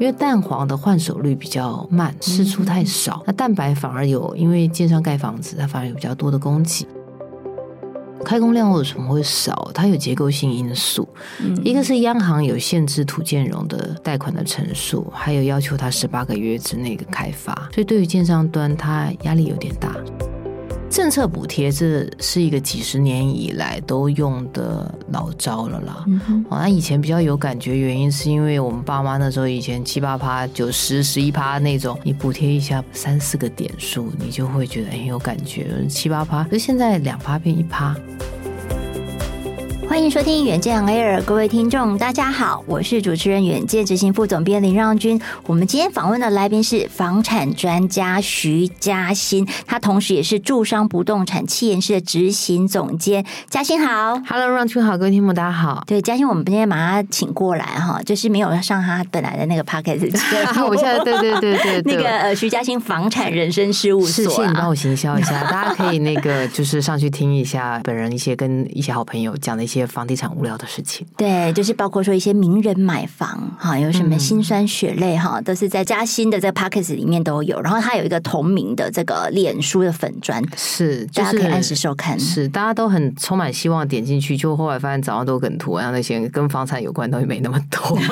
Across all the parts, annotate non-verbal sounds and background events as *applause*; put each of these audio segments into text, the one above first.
因为蛋黄的换手率比较慢，释出太少。那蛋白反而有，因为建商盖房子，它反而有比较多的供给。开工量为什么会少？它有结构性因素，嗯、一个是央行有限制土建融的贷款的成数，还有要求它十八个月之内的开发，所以对于建商端，它压力有点大。政策补贴，这是一个几十年以来都用的老招了啦。嗯哦，那以前比较有感觉，原因是因为我们爸妈那时候以前七八趴、九十、十一趴那种，你补贴一下三四个点数，你就会觉得很有感觉。七八趴，可是现在两趴变一趴。欢迎收听《远见 Air》，各位听众，大家好，我是主持人远见执行副总编林让君。我们今天访问的来宾是房产专家徐嘉欣，他同时也是住商不动产企研室的执行总监。嘉欣好，Hello，让君好，各位听众大家好。对，嘉欣，我们今天把他请过来哈，就是没有上他本来的那个 podcast。*laughs* 我现在对对对对，那个呃徐嘉欣房产人生事务所，谢谢你帮我行销一下，大家可以那个就是上去听一下本人一些跟一些好朋友讲的一些。房地产无聊的事情，对，就是包括说一些名人买房哈，有什么辛酸血泪哈，都是在嘉兴的这个 Podcast 里面都有。然后他有一个同名的这个脸书的粉砖，是、就是、大家可以按时收看。是大家都很充满希望点进去，就后来发现早上都梗图，然后那些跟房产有关的东西没那么多。*laughs*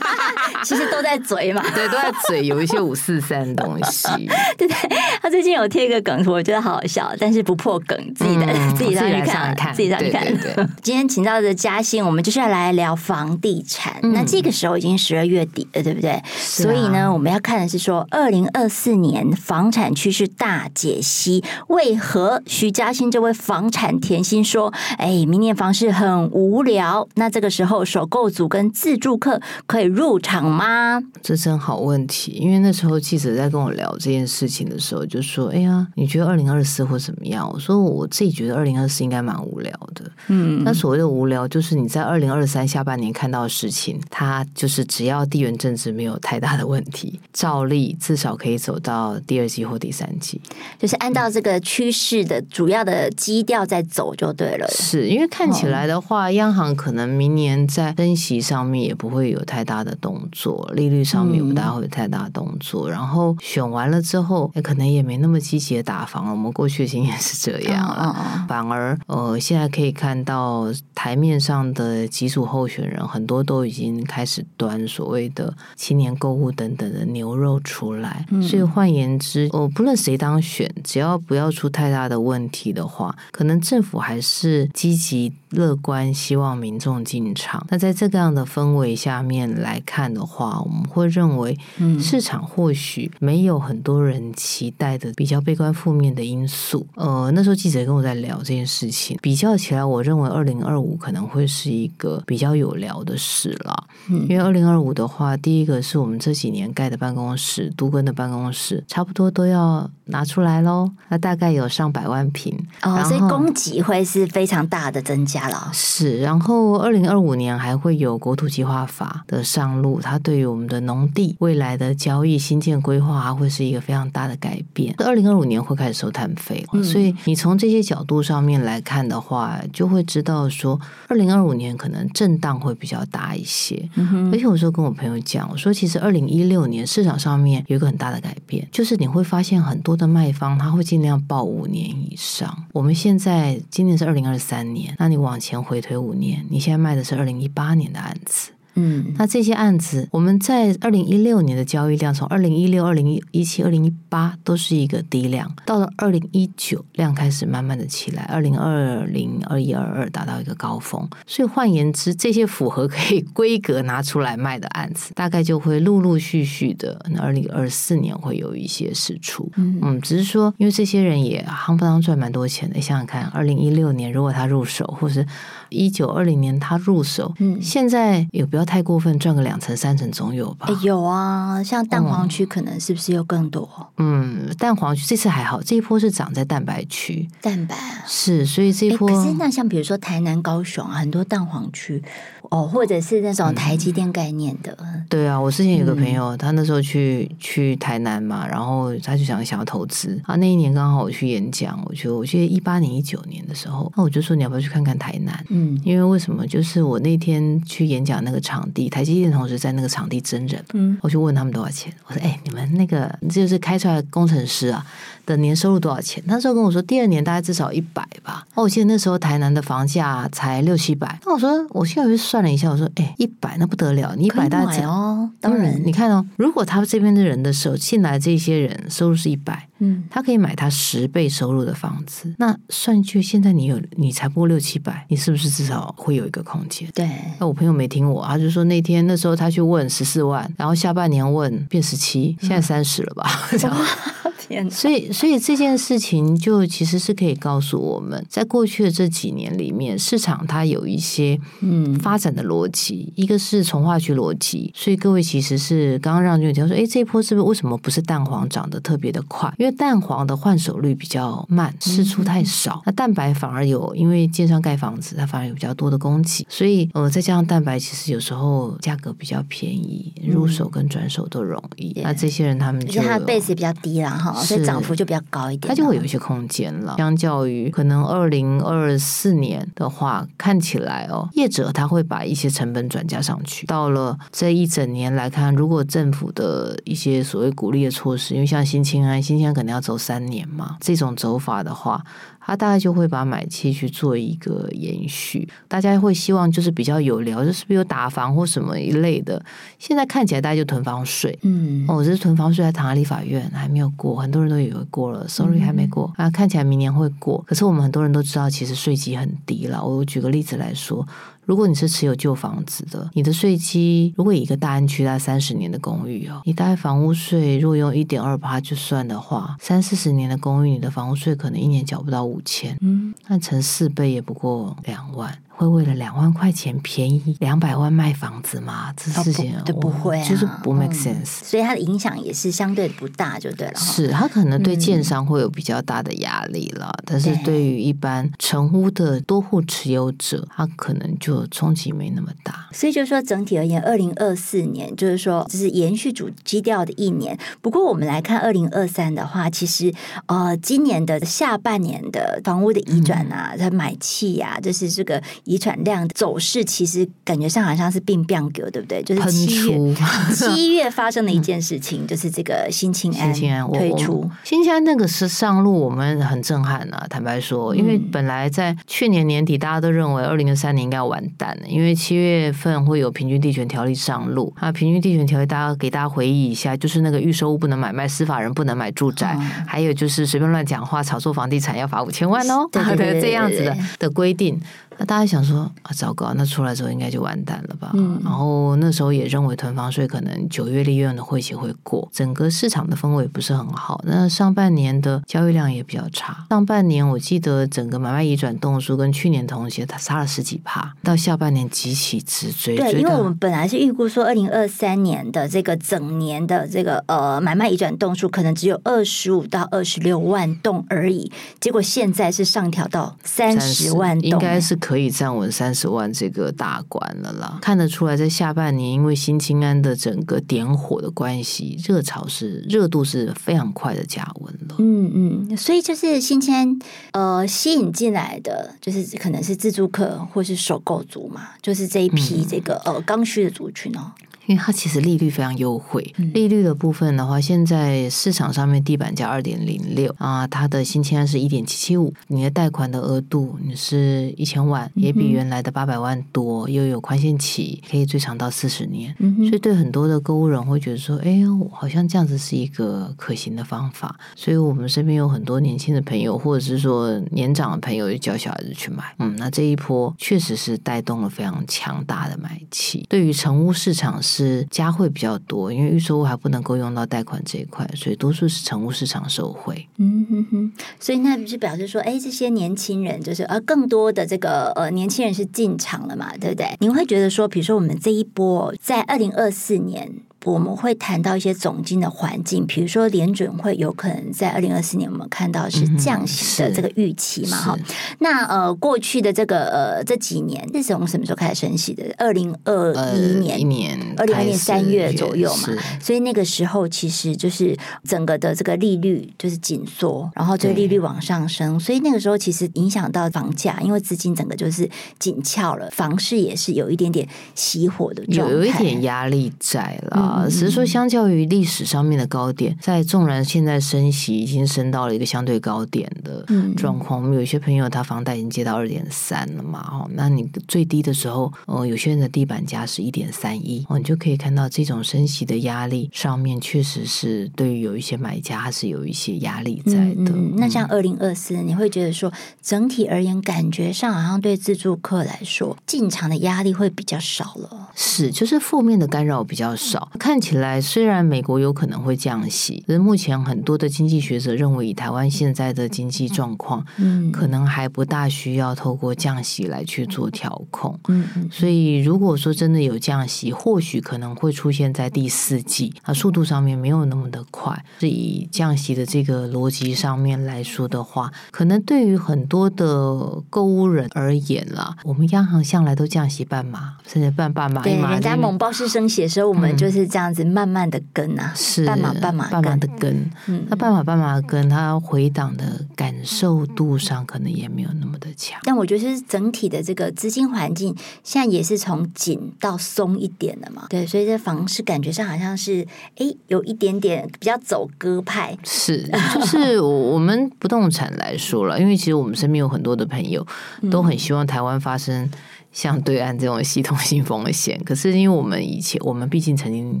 *laughs* 其实都在嘴嘛，对，都在嘴，有一些五四三的东西。*laughs* 对对，他最近有贴一个梗图，我觉得好好笑，但是不破梗，自己的、嗯、自己上去看，看，自己上去看。对对对，今天请到的嘉兴，我们就是要来聊房地产。嗯、那这个时候已经十二月底了，对不对？啊、所以呢，我们要看的是说，二零二四年房产趋势大解析。为何徐嘉欣这位房产甜心说，哎，明年房市很无聊？那这个时候，首购组跟自住客可以入场吗？这真好问题。因为那时候记者在跟我聊这件事情的时候，就说：“哎呀，你觉得二零二四会怎么样？”我说：“我自己觉得二零二四应该蛮无聊的。”嗯，那所谓的无聊，就是你在二零二三下半年看到的事情，它就是只要地缘政治没有太大的问题，照例至少可以走到第二季或第三季，就是按照这个趋势的主要的基调在走就对了。是因为看起来的话，央行可能明年在升息上面也不会有太大的动作，利率上面也不大会有太大的动作，嗯、然后选完了之后，可能也没那么积极的打房了。我们过去的经验是这样啊，反而呃，现在可以看到台面上的几组候选人，很多都已经开始端所谓的青年购物等等的牛肉出来。所以换言之，哦，不论谁当选，只要不要出太大的问题的话，可能政府还是积极。乐观，希望民众进场。那在这个样的氛围下面来看的话，我们会认为，市场或许没有很多人期待的比较悲观负面的因素。呃，那时候记者跟我在聊这件事情，比较起来，我认为二零二五可能会是一个比较有聊的事了。因为二零二五的话，第一个是我们这几年盖的办公室，都更的办公室，差不多都要拿出来喽。那大概有上百万平，哦，所以供给会是非常大的增加了。是，然后二零二五年还会有国土计划法的上路，它对于我们的农地未来的交易、新建规划，还会是一个非常大的改变。二零二五年会开始收碳费，嗯，所以你从这些角度上面来看的话，就会知道说，二零二五年可能震荡会比较大一些。嗯，而且我说跟我朋友讲，我说其实二零一六年市场上面有一个很大的改变，就是你会发现很多的卖方他会尽量报五年以上。我们现在今年是二零二三年，那你。往前回推五年，你现在卖的是二零一八年的案子。嗯，那这些案子，我们在二零一六年的交易量，从二零一六、二零一七、二零一八都是一个低量，到了二零一九，量开始慢慢的起来，二零二零、二一、二二达到一个高峰。所以换言之，这些符合可以规格拿出来卖的案子，大概就会陆陆续续的，二零二四年会有一些释出。嗯，嗯，只是说，因为这些人也夯不啷赚蛮多钱的，想想看，二零一六年如果他入手，或是一九二零年他入手，嗯，现在也不要太过分，赚个两成三成总有吧？有啊，像蛋黄区可能是不是又更多？嗯，蛋黄区这次还好，这一波是涨在蛋白区，蛋白啊，是，所以这一波。可是那像比如说台南、高雄啊，很多蛋黄区，哦，或者是那种台积电概念的。嗯、对啊，我之前有个朋友，嗯、他那时候去去台南嘛，然后他就想想要投资啊。那一年刚好我去演讲，我觉得我记得一八年、一九年的时候，那我就说你要不要去看看台南？嗯，因为为什么？就是我那天去演讲那个场地，台积电同时在那个场地真人，嗯，我就问他们多少钱。我说：“哎，你们那个就是开出来的工程师啊。”的年收入多少钱？那时候跟我说，第二年大概至少一百吧。哦，我记得那时候台南的房价才六七百。那我说，我现在就算了一下，我说，哎，一百那不得了，你一百大概哦。当然，嗯，你看哦，如果他这边的人的手进来这些人收入是一百，嗯，他可以买他十倍收入的房子。那算去，现在你有你才不过六七百，你是不是至少会有一个空间？对。那我朋友没听我，他就说那天那时候他去问十四万，然后下半年问变十七，现在三十了吧？*laughs* 嗯所以，所以这件事情就其实是可以告诉我们，在过去的这几年里面，市场它有一些嗯发展的逻辑，一个是从化区逻辑。所以各位其实是刚刚让君提说，哎，这一波是不是为什么不是蛋黄涨得特别的快？因为蛋黄的换手率比较慢，释出太少。那蛋白反而有，因为建商盖房子，它反而有比较多的供给，所以呃，再加上蛋白，其实有时候价格比较便宜，入手跟转手都容易。那这些人他们就它的 base 也比较低了哈。所以涨幅就比较高一点，它就会有一些空间了。相较于可能二零二四年的话，看起来哦，业者他会把一些成本转嫁上去。到了这一整年来看，如果政府的一些所谓鼓励的措施，因为像新青安，新青安可能要走三年嘛，这种走法的话。他大概就会把买气去做一个延续，大家会希望就是比较有聊，就是不是有打房或什么一类的。现在看起来大家就囤房税，嗯，哦，这是囤房税还躺在立法院还没有过，很多人都以为过了，sorry 还没过啊，看起来明年会过。可是我们很多人都知道，其实税基很低了。我举个例子来说。如果你是持有旧房子的，你的税基如果以一个大安区大概三十年的公寓哦，你大概房屋税如果用一点二八就算的话，三四十年的公寓，你的房屋税可能一年缴不到五千，嗯，那乘四倍也不过两万。会为了两万块钱便宜两百万卖房子吗？这事情都不会，就是不 make sense。所以它的影响也是相对不大，就对了。是，它可能对建商会有比较大的压力了，但是对于一般成屋的多户持有者，它可能就冲击没那么大。所以就是说，整体而言，二零二四年就是说，这是延续主基调的一年。不过，我们来看二零二三的话，其实呃，今年的下半年的房屋的移转啊，它买气呀，就是这个。遗产量走势其实感觉上好像是并变革，对不对？就是七月 *laughs* 七月发生的一件事情，就是这个新青安 *laughs* 推出新青安那个是上路，我们很震撼啊！坦白说，因为本来在去年年底大家都认为二零二三年应该要完蛋了，因为七月份会有平均地权条例上路啊。平均地权条例大家给大家回忆一下，就是那个预售物不能买卖，司法人不能买住宅，还有就是随便乱讲话炒作房地产要罚五千万哦，对对 *laughs* 对，这样子的的规定。那大家想说啊，糟糕，那出来之后应该就完蛋了吧？嗯，然后那时候也认为囤房税可能九月立院的会期会过，整个市场的氛围不是很好。那上半年的交易量也比较差。上半年我记得整个买卖移转动数跟去年同期它差了十几趴，到下半年急起直追。对，因为我们本来是预估说二零二三年的这个整年的这个呃买卖移转动数可能只有二十五到二十六万栋而已，结果现在是上调到三十万栋，应该是。可以站稳三十万这个大关了啦，看得出来，在下半年，因为新青安的整个点火的关系，热潮是热度是非常快的加温了。嗯嗯，所以就是新青安呃吸引进来的，就是可能是自助客或是首购族嘛，就是这一批这个、嗯、呃刚需的族群哦。因为它其实利率非常优惠，利率的部分的话，现在市场上面地板价二点零六啊，它的新青安是一点七七五，你的贷款的额度你是一千万，也比原来的八百万多，又有宽限期，可以最长到四十年，所以对很多的购物人会觉得说，哎呀，好像这样子是一个可行的方法，所以我们身边有很多年轻的朋友，或者是说年长的朋友，就教小孩子去买，嗯，那这一波确实是带动了非常强大的买气，对于成屋市场是。是加会比较多，因为预售屋还不能够用到贷款这一块，所以多数是成屋市场受惠。嗯哼哼，所以那不是表示说，哎，这些年轻人就是呃，更多的这个呃年轻人是进场了嘛，对不对？你会觉得说，比如说我们这一波在二零二四年。我们会谈到一些总经的环境，比如说联准会有可能在二零二四年我们看到是降息的这个预期嘛？哈、嗯，那呃过去的这个呃这几年是从什么时候开始升息的？二零二一年，一年，二零二一年三月左右嘛。所以那个时候其实就是整个的这个利率就是紧缩，然后这个利率往上升，所以那个时候其实影响到房价，因为资金整个就是紧俏了，房市也是有一点点熄火的状态，有一点压力在了。只是说，相较于历史上面的高点，在纵然现在升息已经升到了一个相对高点的状况，我们有一些朋友他房贷已经借到二点三了嘛，哦，那你最低的时候，呃，有些人的地板价是一点三一，哦，你就可以看到这种升息的压力上面确实是对于有一些买家还是有一些压力在的。嗯，那像二零二四，你会觉得说整体而言，感觉上好像对自助客来说进场的压力会比较少了，是，就是负面的干扰比较少，看起来虽然美国有可能会降息，可是目前很多的经济学者认为，以台湾现在的经济状况，嗯，可能还不大需要透过降息来去做调控，嗯嗯，所以如果说真的有降息，或许可能会出现在第四季，啊，速度上面没有那么的快，是以降息的这个逻辑上面来说的话，可能对于很多的购物人而言啦，我们央行向来都降息半码，甚至半半码，对，人家猛爆式升息的时候，我们就是这样子慢慢的跟啊，是半马半马半马的跟，嗯，那半马半马跟，它回档的感受度上可能也没有那么的强。但我觉得是整体的这个资金环境现在也是从紧到松一点的嘛，对，所以这房市感觉上好像是哎有一点点比较走鸽派，是，就是我们不动产来说了，因为其实我们身边有很多的朋友都很希望台湾发生。像对岸这种系统性风险，可是因为我们以前，我们毕竟曾经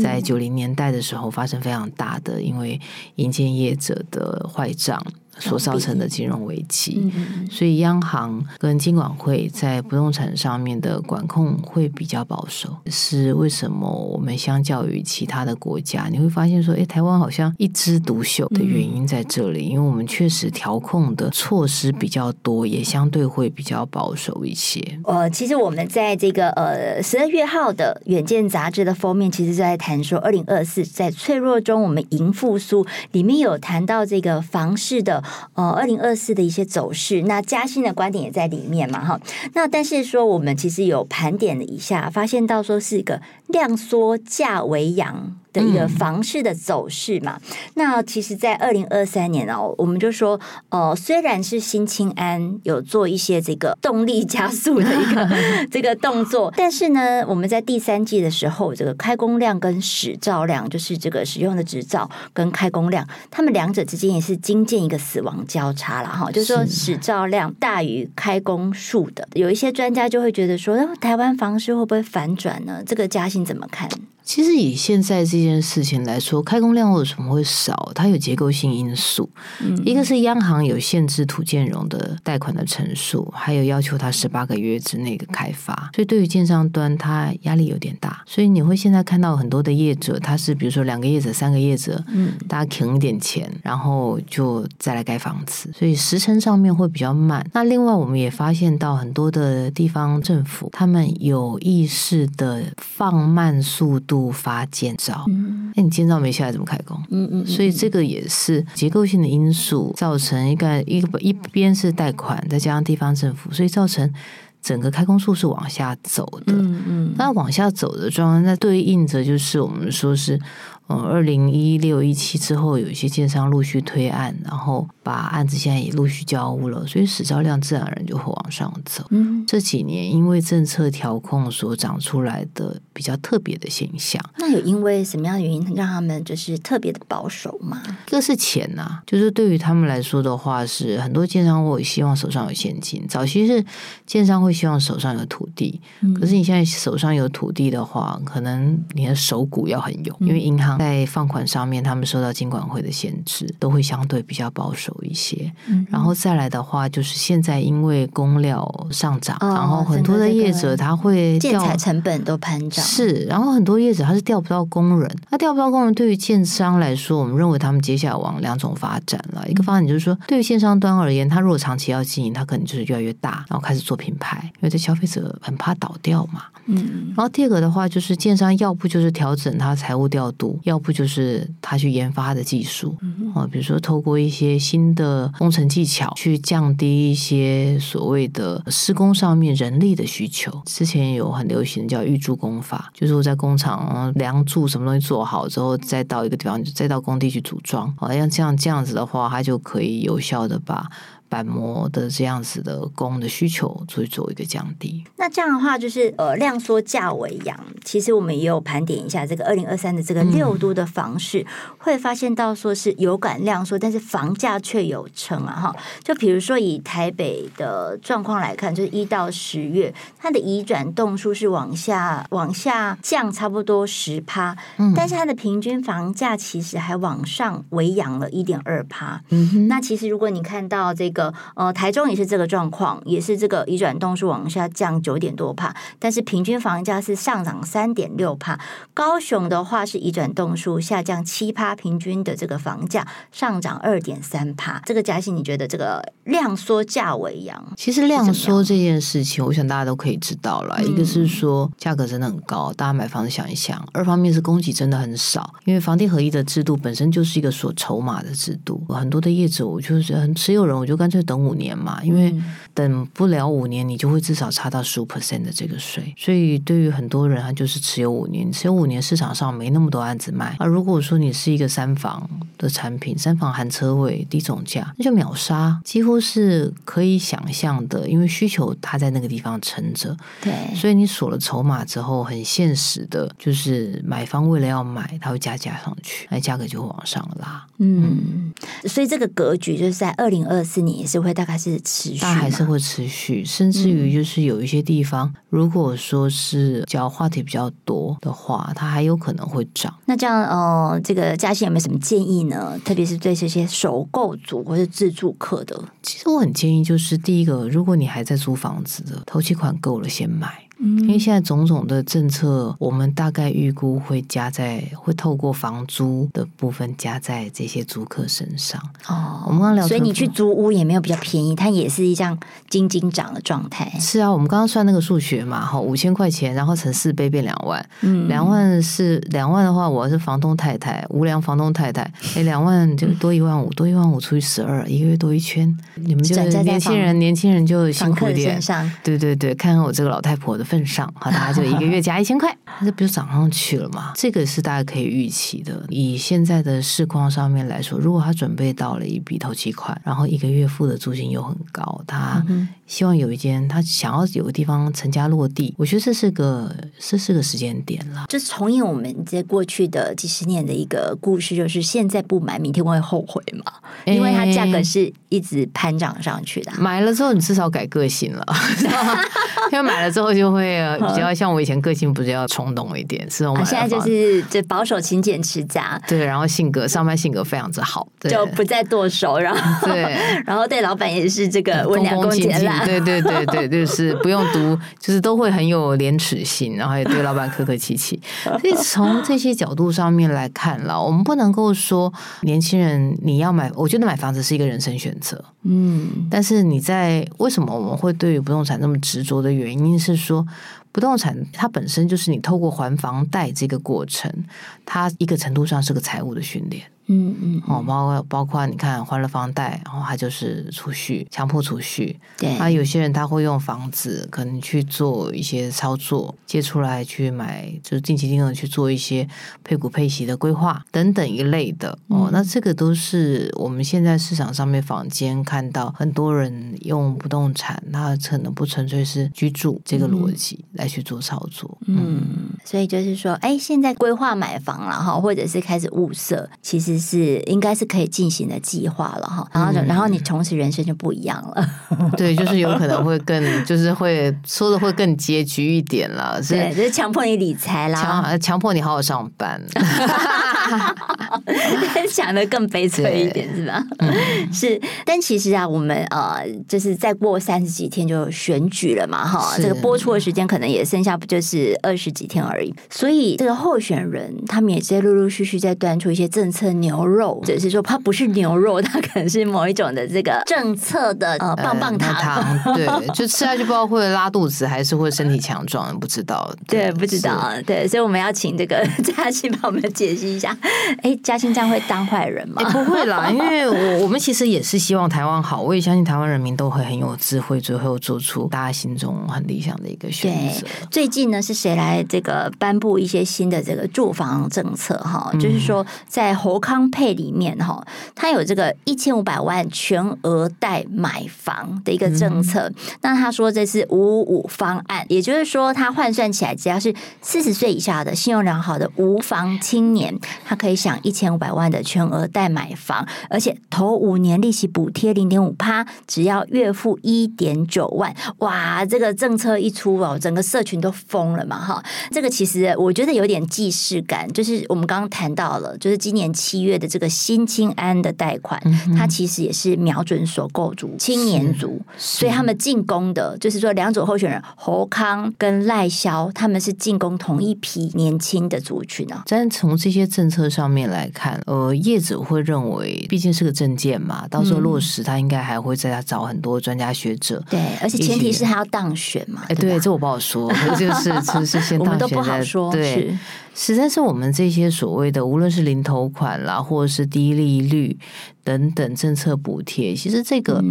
在九零年代的时候发生非常大的，因为银建业者的坏账。所造成的金融危机，所以央行跟金管会在不动产上面的管控会比较保守。是为什么？我们相较于其他的国家，你会发现说，哎，台湾好像一枝独秀的原因在这里，因为我们确实调控的措施比较多，也相对会比较保守一些。呃，其实我们在这个呃十二月号的《远见》杂志的封面，其实在谈说，二零二四在脆弱中我们迎复苏，里面有谈到这个房市的。呃，二零二四的一些走势，那嘉兴的观点也在里面嘛，哈。那但是说，我们其实有盘点了一下，发现到说是一个量缩价为阳的一个房市的走势嘛。嗯、那其实，在二零二三年哦，我们就说，呃，虽然是新青安有做一些这个动力加速的一个 *laughs* 这个动作，*laughs* 但是呢，我们在第三季的时候，这个开工量跟使照量，就是这个使用的执照跟开工量，他们两者之间也是经见一个死亡交叉了哈。就是说，使照量大于开工数的，有一些专家就会觉得说，那台湾房市会不会反转呢？这个嘉兴怎么看？其实以现在这件事情来说，开工量为什么会少？它有结构性因素，嗯、一个是央行有限制土建融的贷款的成数，还有要求它十八个月之内的开发，所以对于建商端，它压力有点大。所以你会现在看到很多的业者，他是比如说两个业者、三个业者，嗯，大家停一点钱，然后就再来盖房子，所以时程上面会比较慢。那另外我们也发现到很多的地方政府，他们有意识的放慢速度。不发建造，那你建造没下来怎么开工？嗯嗯，所以这个也是结构性的因素，造成一个一个一边是贷款，再加上地方政府，所以造成整个开工数是往下走的。嗯嗯，那往下走的状况，那对应着就是我们说是。嗯，二零一六一七之后，有一些建商陆续推案，然后把案子现在也陆续交屋了，所以使照量自然而然就会往上走。嗯，这几年因为政策调控所长出来的比较特别的现象，那有因为什么样的原因让他们就是特别的保守吗？这是钱呐、啊，就是对于他们来说的话，是很多建商会希望手上有现金。早期是建商会希望手上有土地，嗯、可是你现在手上有土地的话，可能你的手骨要很勇，因为银行。在放款上面，他们受到金管会的限制，都会相对比较保守一些。嗯，然后再来的话，就是现在因为工料上涨，哦、然后很多的业者他会建材成本都攀涨，是，然后很多业者他是调不到工人，他调不到工人，对于建商来说，我们认为他们接下来往两种发展了。一个发展就是说，对于建商端而言，他如果长期要经营，他可能就是越来越大，然后开始做品牌，因为这消费者很怕倒掉嘛。嗯，然后第二个的话就是建商要不就是调整他财务调度，要不就是他去研发他的技术，啊，比如说透过一些新的工程技巧去降低一些所谓的施工上面人力的需求。之前有很流行的叫预铸工法，就是我在工厂梁柱什么东西做好之后，再到一个地方，再到工地去组装，好像这样这样子的话，它就可以有效的把。板模的这样子的工的需求，所以做一个降低。那这样的话，就是呃量缩价为扬。其实我们也有盘点一下这个二零二三的这个六都的房市，嗯、会发现到说是有感量缩，但是房价却有撑啊哈。就比如说以台北的状况来看，就是一到十月，它的移转动数是往下往下降差不多十趴，嗯、但是它的平均房价其实还往上微扬了一点二趴。嗯哼，那其实如果你看到这个。呃，台中也是这个状况，也是这个移转动数往下降九点多帕，但是平均房价是上涨三点六帕。高雄的话是移转动数下降七帕，平均的这个房价上涨二点三帕。这个嘉兴，你觉得这个量缩价为阳？其实量缩这件事情，我想大家都可以知道了。嗯、一个是说价格真的很高，大家买房子想一想；二方面是供给真的很少，因为房地合一的制度本身就是一个锁筹码的制度。很多的业主，我就是很持有人，我就干脆。就等五年嘛，因为等不了五年，你就会至少差到十五 percent 的这个税。所以对于很多人，他就是持有五年，持有五年市场上没那么多案子卖。而如果说你是一个三房的产品，三房含车位、低总价，那就秒杀，几乎是可以想象的。因为需求它在那个地方撑着，对，所以你锁了筹码之后，很现实的，就是买方为了要买，他会加价上去，那价格就会往上拉。嗯，所以这个格局就是在二零二四年。也是会大概是持续，但还是会持续，甚至于就是有一些地方，嗯、如果说是只要话题比较多的话，它还有可能会涨。那这样，呃，这个嘉兴有没有什么建议呢？特别是对这些首购族或是自住客的，其实我很建议，就是第一个，如果你还在租房子的，头期款够了，先买。因为现在种种的政策，我们大概预估会加在，会透过房租的部分加在这些租客身上。哦，我们刚刚聊，所以你去租屋也没有比较便宜，它也是一样金金涨的状态。是啊，我们刚刚算那个数学嘛，哈，五千块钱，然后乘四倍变两万。嗯，两万是两万的话，我是房东太太，无良房东太太，哎，两万就多一万五，多一万五除以十二，一个月多一圈。你们就年轻人，年轻人就辛苦一点。对对对，看看我这个老太婆的。份上，好，大家就一个月 *laughs* 加一千块，那不就涨上去了吗？这个是大家可以预期的。以现在的市况上面来说，如果他准备到了一笔头期款，然后一个月付的租金又很高，他希望有一间他想要有个地方成家落地，我觉得这是个这是个时间点了。就是重演我们这过去的几十年的一个故事，就是现在不买，明天会后悔嘛？因为它价格是一直攀涨上去的。买了之后，你至少改个性了，*laughs* *laughs* 因为买了之后就。会比较像我以前个性，不是要冲动一点，是我们现在就是就保守、勤俭、持家。对，然后性格上班性格非常之好，对就不再剁手，然后对，*laughs* 然后对老板也是这个温良恭俭让。对对对对，就是不用读，*laughs* 就是都会很有廉耻心，然后也对老板客客气气。*laughs* 所以从这些角度上面来看了，我们不能够说年轻人你要买，我觉得买房子是一个人生选择。嗯，但是你在为什么我们会对于不动产那么执着的原因是说。不动产它本身就是你透过还房贷这个过程，它一个程度上是个财务的训练。嗯嗯，哦，包括包括你看还了房贷，然后他就是储蓄，强迫储蓄。对，啊，有些人他会用房子可能去做一些操作，借出来去买，就是定期定额去做一些配股配息的规划等等一类的。哦，那这个都是我们现在市场上面坊间看到很多人用不动产，那可能不纯粹是居住这个逻辑来去做操作。嗯，嗯，所以就是说，哎，现在规划买房了哈，或者是开始物色，其实。是应该是可以进行的计划了哈，然后然后你从此人生就不一样了，*laughs* 对，就是有可能会更，*laughs* 就是会说的会更拮据一点了，*laughs* 对，就是强迫你理财啦，强强迫你好好上班。想的更悲催一点是吧？嗯、是，但其实啊，我们呃，就是再过三十几天就选举了嘛，哈，这个播出的时间可能也剩下不就是二十几天而已，所以这个候选人他们也在陆陆续续在端出一些政策牛肉，只是说它不是牛肉，它可能是某一种的这个政策的呃棒棒糖，呃、糖对，*laughs* 就吃下去不知道会拉肚子还是会身体强壮，不知道，对，不知道，对，所以我们要请这个 *laughs* 嘉兴帮我们解析一下，哎，嘉兴这样会当坏人吗？不会啦，*laughs* 因为我我们其实也是希望台湾好，我也相信台湾人民都会很有智慧，最后做出大家心中很理想的一个选择。最近呢，是谁来这个颁布一些新的这个住房政策？哈，就是说在侯康配里面哈，他有这个一千五百万全额贷买房的一个政策。嗯、那他说这是五五五方案，也就是说他换算起来，只要是四十岁以下的信用良好的无房青年，他可以享一千五百万的全额贷买房，而且头五年利息补贴零点五趴，只要月付一点九万。哇，这个政策一出哦，整个社群都疯了嘛哈。这个其实我觉得有点既视感，就是我们刚刚谈到了，就是今年七月的这个新青安的贷款，嗯、它其实也是瞄准所购族、青年族，所以他们进攻的就是说两组候选人侯康跟赖萧，他们是进攻同一批年轻的族群啊。但从这些政策上面来看，呃，业者会认为，毕竟是个政见嘛，到时候落实，他应该还会再找很多专家学者。对，而且前提是他要当选嘛。哎，对，这我不好说，就是只是先当选，我们都不好说，对。实在是我们这些所谓的，无论是零头款啦，或者是低利率等等政策补贴，其实这个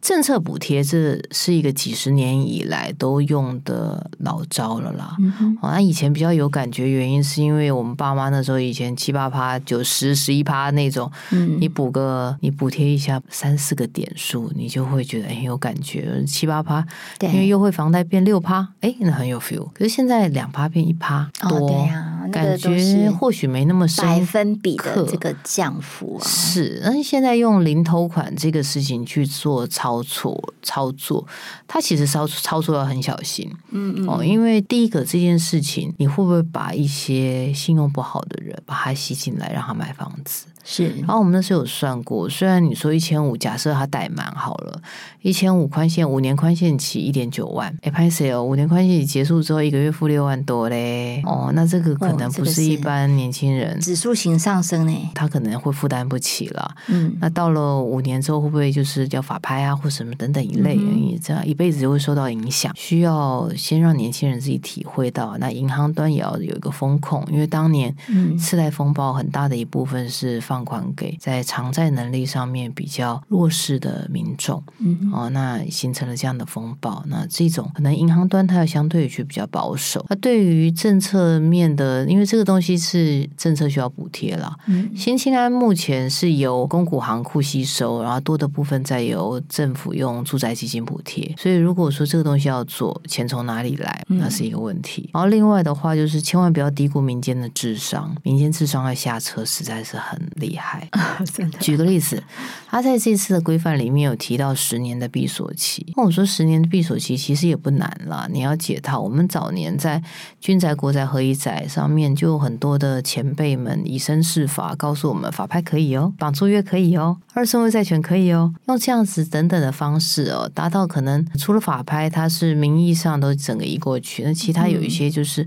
政策补贴这是一个几十年以来都用的老招了啦。嗯哼，那以前比较有感觉，原因是因为我们爸妈那时候以前七八趴、九十、十一趴那种，嗯，你补个你补贴一下三四个点数，你就会觉得很有感觉。七八趴，对，因为优惠房贷变六趴，哎，那很有 feel。可是现在两趴变一趴，多。哦，对呀。感觉或许没那么深分比的这个降幅啊，是。但是现在用零头款这个事情去做操作，操作，它其实操操作要很小心。嗯嗯。哦，因为第一个这件事情，你会不会把一些信用不好的人把他吸进来，让他买房子？是，然后我们那时候有算过，虽然你说一千五，假设他贷满好了，一千五宽限五年宽限期一点九万，哎，拍谁哦，五年宽限期结束之后，一个月付六万多嘞，哦，那这个可能不是一般年轻人，指数型上升呢，他可能会负担不起了。嗯，那到了五年之后，会不会就是叫法拍啊，或什么等等一类，嗯、这样一辈子就会受到影响？需要先让年轻人自己体会到，那银行端也要有一个风控，因为当年次贷风暴很大的一部分是。放款给在偿债能力上面比较弱势的民众，嗯，哦，那形成了这样的风暴。那这种可能银行端它要相对去比较保守。那对于政策面的，因为这个东西是政策需要补贴了。嗯，新青安目前是由公股行库吸收，然后多的部分再由政府用住宅基金补贴。所以如果说这个东西要做，钱从哪里来，那是一个问题。然后另外的话，就是千万不要低估民间的智商，民间智商要下车，实在是很。厉害，*laughs* 举个例子，他在这次的规范里面有提到十年的闭锁期。那我说十年的闭锁期其实也不难啦，你要解套。我们早年在军宅、国宅、合一宅上面就有很多的前辈们以身试法，告诉我们法拍可以哦，绑住约可以哦，二顺位债权可以哦，用这样子等等的方式哦，达到可能除了法拍，它是名义上都整个移过去，那其他有一些就是。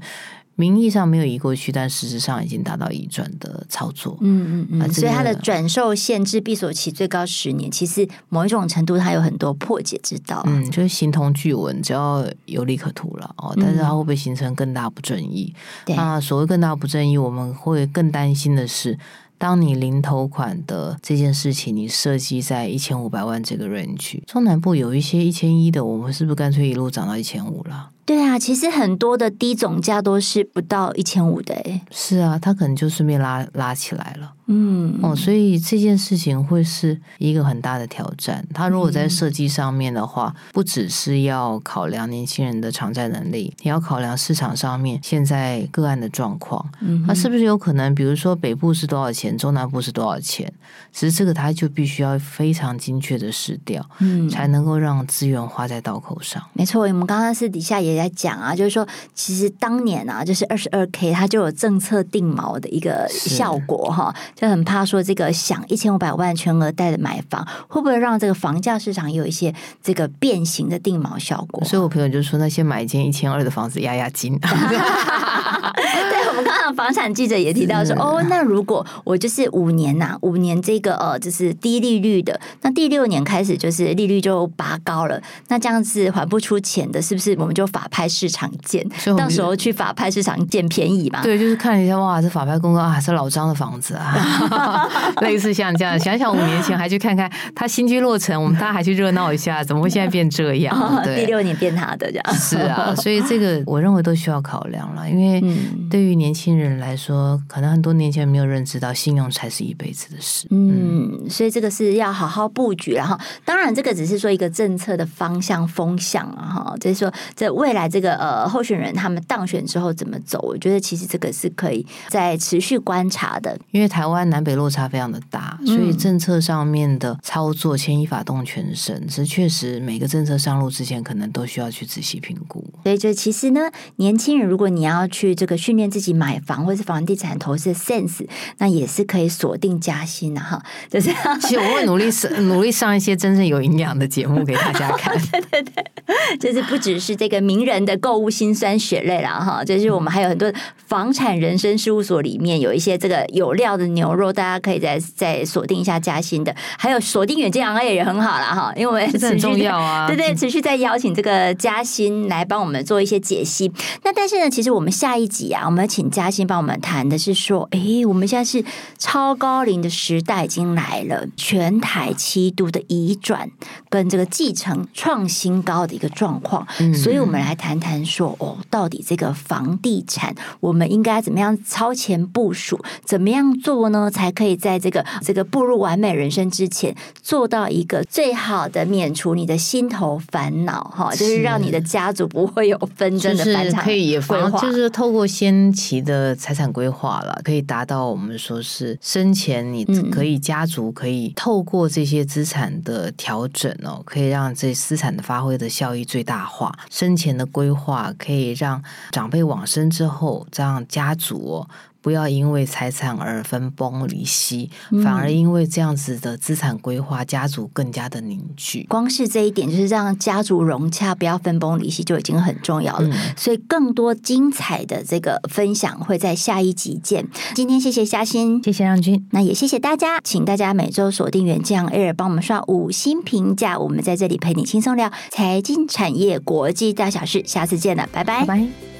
名义上没有移过去，但事实质上已经达到移转的操作。嗯嗯嗯，所以它的转售限制闭锁期最高十年，其实某一种程度它有很多破解之道。嗯，就是形同具文，只要有利可图了哦。但是它会不会形成更大不正义？嗯、那所谓更大不正义，我们会更担心的是，当你零头款的这件事情，你设计在一千五百万这个 range，中南部有一些一千一的，我们是不是干脆一路涨到一千五了？对啊，其实很多的低总价都是不到一千五的诶。是啊，他可能就顺便拉拉起来了。嗯哦，所以这件事情会是一个很大的挑战。他如果在设计上面的话，嗯、不只是要考量年轻人的偿债能力，也要考量市场上面现在个案的状况。嗯哼，那是不是有可能，比如说北部是多少钱，中南部是多少钱？其实这个他就必须要非常精确的试调，嗯，才能够让资源花在刀口上。没错，我们刚刚私底下也。也在讲啊，就是说，其实当年啊，就是二十二 K，它就有政策定锚的一个效果哈，就很怕说这个想一千五百万全额贷的买房，会不会让这个房价市场有一些这个变形的定锚效果？所以我朋友就说，那些买一间一千二的房子压压惊。*laughs* 对，我们刚刚房产记者也提到说，哦，那如果我就是五年呐、啊，五年这个呃，就是低利率的，那第六年开始就是利率就拔高了，那这样子还不出钱的，是不是我们就法拍市场见？到时候去法拍市场捡便宜嘛？对，就是看一下哇，这法拍公告啊，是老张的房子啊，*laughs* 类似像这样，想想五年前还去看看他新居落成，我们大家还去热闹一下，怎么会现在变这样？*laughs* 对，第六年变他的这样。是啊，所以这个我认为都需要考量了，因为对于年轻人来说，可能很多年轻人没有认知到信用才是一辈子的事。嗯，所以这个是要好好布局。然后，当然这个只是说一个政策的方向风向啊，哈，就是说在未来这个呃候选人他们当选之后怎么走，我觉得其实这个是可以再持续观察的。因为台湾南北落差非常的大，所以政策上面的操作牵一发动全身，是确实每个政策上路之前，可能都需要去仔细评估。所以就其实呢，年轻人如果你要去这个训练自己买房或是房地产投资的 sense，那也是可以锁定加薪的哈。*laughs* 就是 *laughs* 其实我会努力上 *laughs* 努力上一些真正有营养的节目给大家看。对对对，就是不只是这个名人的购物辛酸血泪了哈，就是我们还有很多房产人生事务所里面有一些这个有料的牛肉，大家可以再再锁定一下嘉兴的，还有锁定远见昂 A 也很好了哈，因为我们很重要啊。*laughs* 对对，持续在邀请这个嘉兴来帮我们做一些解析。那但是呢，其实我们下一集啊，我们要请嘉兴帮我们谈的是说，哎，我们现在是超高龄的时代已经来了，全台七度的移转跟这个继承创新高的一个状况，嗯、所以我们来谈谈说，哦，到底这个房地产我们应该怎么样超前部署，怎么样做呢，才可以在这个这个步入完美人生之前，做到一个最好的免除你的心头烦恼，哈，就是让你的家族不会有纷争的反场。可以也规划，就是透过先期的财产规划了，可以达到我们说是生前你可以家族可以透过这些资产的调整哦，可以让这资产的发挥的效益最大化。生前的规划可以让长辈往生之后，让家族。不要因为财产而分崩离析，反而因为这样子的资产规划，家族更加的凝聚。光是这一点，就是让家族融洽，不要分崩离析，就已经很重要了。嗯、所以，更多精彩的这个分享会在下一集见。今天谢谢嘉欣，谢谢让君，那也谢谢大家，请大家每周锁定远见 Air，帮我们刷五星评价。我们在这里陪你轻松聊财经、产业、国际大小事，下次见了，拜拜。拜拜。